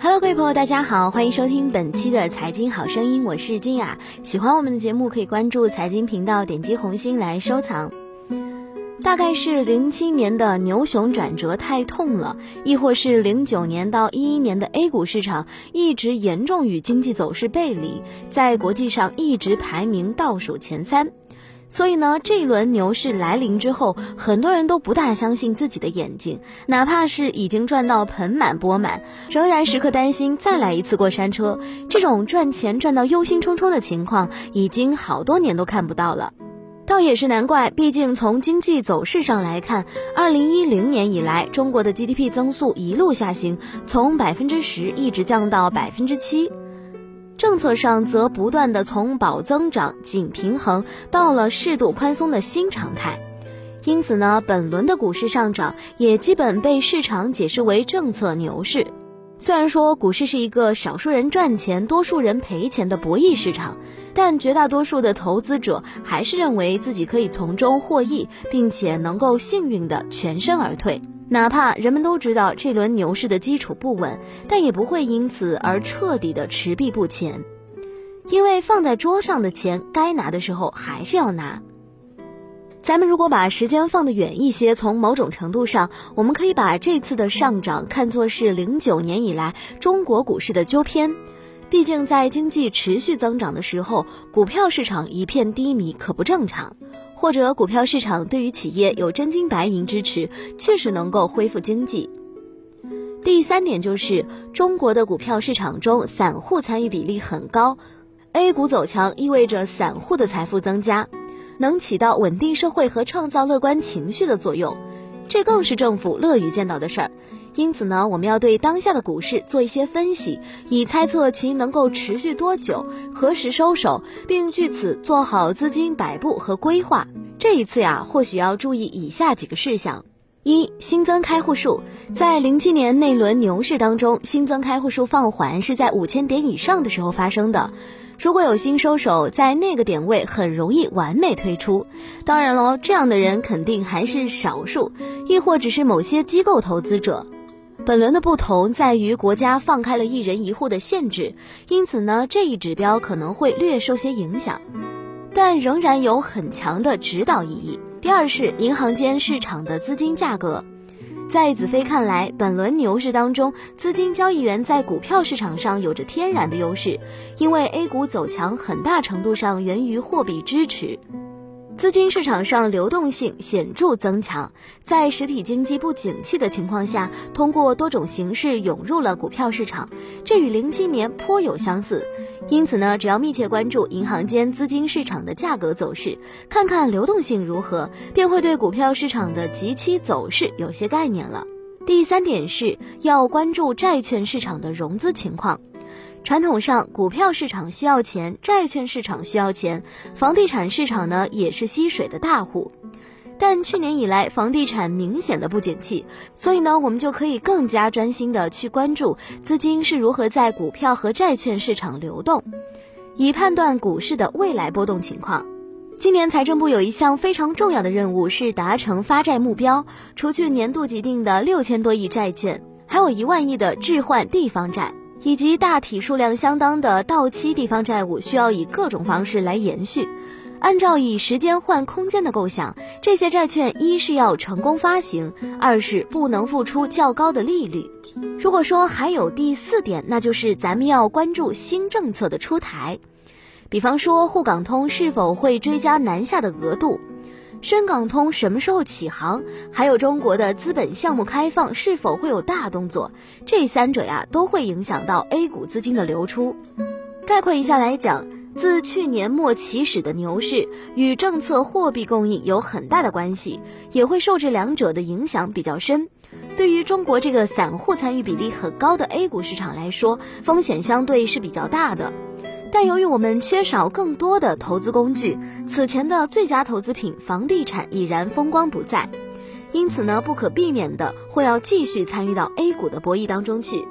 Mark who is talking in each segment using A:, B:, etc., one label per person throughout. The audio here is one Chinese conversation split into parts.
A: Hello，各位朋友，大家好，欢迎收听本期的财经好声音，我是金雅。喜欢我们的节目，可以关注财经频道，点击红心来收藏。大概是零七年的牛熊转折太痛了，亦或是零九年到一一年的 A 股市场一直严重与经济走势背离，在国际上一直排名倒数前三。所以呢，这一轮牛市来临之后，很多人都不大相信自己的眼睛，哪怕是已经赚到盆满钵满，仍然时刻担心再来一次过山车。这种赚钱赚到忧心忡忡的情况，已经好多年都看不到了。倒也是难怪，毕竟从经济走势上来看，二零一零年以来，中国的 GDP 增速一路下行，从百分之十一直降到百分之七。政策上则不断的从保增长、紧平衡到了适度宽松的新常态，因此呢，本轮的股市上涨也基本被市场解释为政策牛市。虽然说股市是一个少数人赚钱、多数人赔钱的博弈市场，但绝大多数的投资者还是认为自己可以从中获益，并且能够幸运的全身而退。哪怕人们都知道这轮牛市的基础不稳，但也不会因此而彻底的持币不前，因为放在桌上的钱，该拿的时候还是要拿。咱们如果把时间放得远一些，从某种程度上，我们可以把这次的上涨看作是零九年以来中国股市的纠偏。毕竟在经济持续增长的时候，股票市场一片低迷可不正常。或者股票市场对于企业有真金白银支持，确实能够恢复经济。第三点就是中国的股票市场中散户参与比例很高，A 股走强意味着散户的财富增加，能起到稳定社会和创造乐观情绪的作用，这更是政府乐于见到的事儿。因此呢，我们要对当下的股市做一些分析，以猜测其能够持续多久、何时收手，并据此做好资金摆布和规划。这一次呀，或许要注意以下几个事项：一、新增开户数，在零七年那轮牛市当中，新增开户数放缓是在五千点以上的时候发生的。如果有新收手，在那个点位很容易完美推出。当然喽，这样的人肯定还是少数，亦或只是某些机构投资者。本轮的不同在于国家放开了一人一户的限制，因此呢，这一指标可能会略受些影响，但仍然有很强的指导意义。第二是银行间市场的资金价格，在子飞看来，本轮牛市当中，资金交易员在股票市场上有着天然的优势，因为 A 股走强很大程度上源于货币支持。资金市场上流动性显著增强，在实体经济不景气的情况下，通过多种形式涌入了股票市场，这与零七年颇有相似。因此呢，只要密切关注银行间资金市场的价格走势，看看流动性如何，便会对股票市场的即期走势有些概念了。第三点是要关注债券市场的融资情况。传统上，股票市场需要钱，债券市场需要钱，房地产市场呢也是吸水的大户。但去年以来，房地产明显的不景气，所以呢，我们就可以更加专心的去关注资金是如何在股票和债券市场流动，以判断股市的未来波动情况。今年财政部有一项非常重要的任务是达成发债目标，除去年度既定的六千多亿债券，还有一万亿的置换地方债。以及大体数量相当的到期地方债务需要以各种方式来延续。按照以时间换空间的构想，这些债券一是要成功发行，二是不能付出较高的利率。如果说还有第四点，那就是咱们要关注新政策的出台，比方说沪港通是否会追加南下的额度。深港通什么时候起航？还有中国的资本项目开放是否会有大动作？这三者呀都会影响到 A 股资金的流出。概括一下来讲，自去年末起始的牛市与政策货币供应有很大的关系，也会受这两者的影响比较深。对于中国这个散户参与比例很高的 A 股市场来说，风险相对是比较大的。但由于我们缺少更多的投资工具，此前的最佳投资品房地产已然风光不再，因此呢，不可避免的会要继续参与到 A 股的博弈当中去。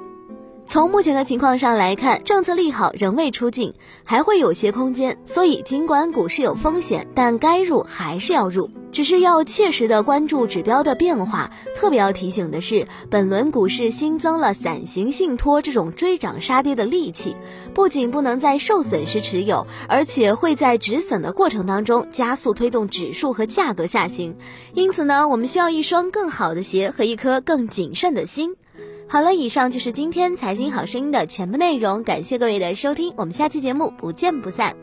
A: 从目前的情况上来看，政策利好仍未出尽，还会有些空间。所以尽管股市有风险，但该入还是要入。只是要切实的关注指标的变化。特别要提醒的是，本轮股市新增了伞形信托这种追涨杀跌的利器，不仅不能在受损时持有，而且会在止损的过程当中加速推动指数和价格下行。因此呢，我们需要一双更好的鞋和一颗更谨慎的心。好了，以上就是今天财经好声音的全部内容，感谢各位的收听，我们下期节目不见不散。